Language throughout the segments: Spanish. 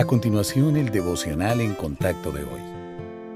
A continuación, el devocional en contacto de hoy.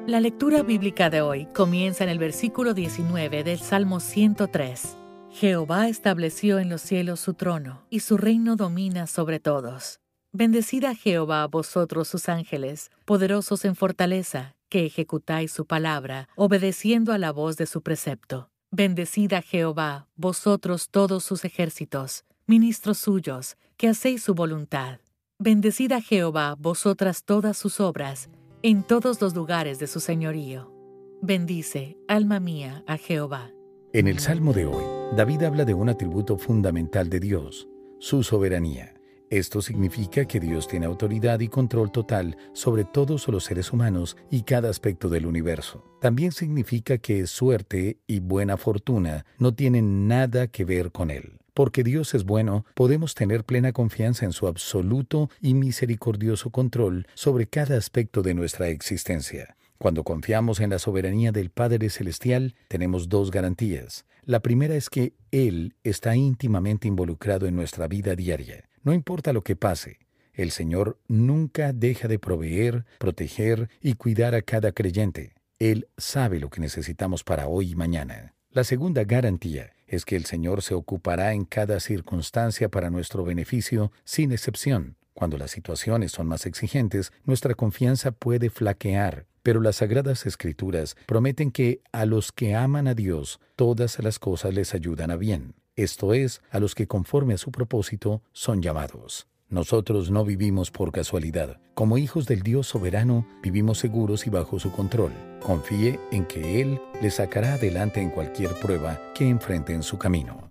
La lectura bíblica de hoy comienza en el versículo 19 del Salmo 103. Jehová estableció en los cielos su trono, y su reino domina sobre todos. Bendecida Jehová vosotros sus ángeles, poderosos en fortaleza, que ejecutáis su palabra, obedeciendo a la voz de su precepto. Bendecida Jehová, vosotros todos sus ejércitos, ministros suyos, que hacéis su voluntad. Bendecida Jehová, vosotras todas sus obras, en todos los lugares de su señorío. Bendice, alma mía, a Jehová. En el Salmo de hoy, David habla de un atributo fundamental de Dios, su soberanía. Esto significa que Dios tiene autoridad y control total sobre todos los seres humanos y cada aspecto del universo. También significa que suerte y buena fortuna no tienen nada que ver con Él. Porque Dios es bueno, podemos tener plena confianza en su absoluto y misericordioso control sobre cada aspecto de nuestra existencia. Cuando confiamos en la soberanía del Padre Celestial, tenemos dos garantías. La primera es que Él está íntimamente involucrado en nuestra vida diaria. No importa lo que pase, el Señor nunca deja de proveer, proteger y cuidar a cada creyente. Él sabe lo que necesitamos para hoy y mañana. La segunda garantía es que el Señor se ocupará en cada circunstancia para nuestro beneficio, sin excepción. Cuando las situaciones son más exigentes, nuestra confianza puede flaquear, pero las sagradas escrituras prometen que a los que aman a Dios, todas las cosas les ayudan a bien, esto es, a los que conforme a su propósito son llamados. Nosotros no vivimos por casualidad. Como hijos del Dios soberano, vivimos seguros y bajo su control. Confíe en que Él le sacará adelante en cualquier prueba que enfrente en su camino.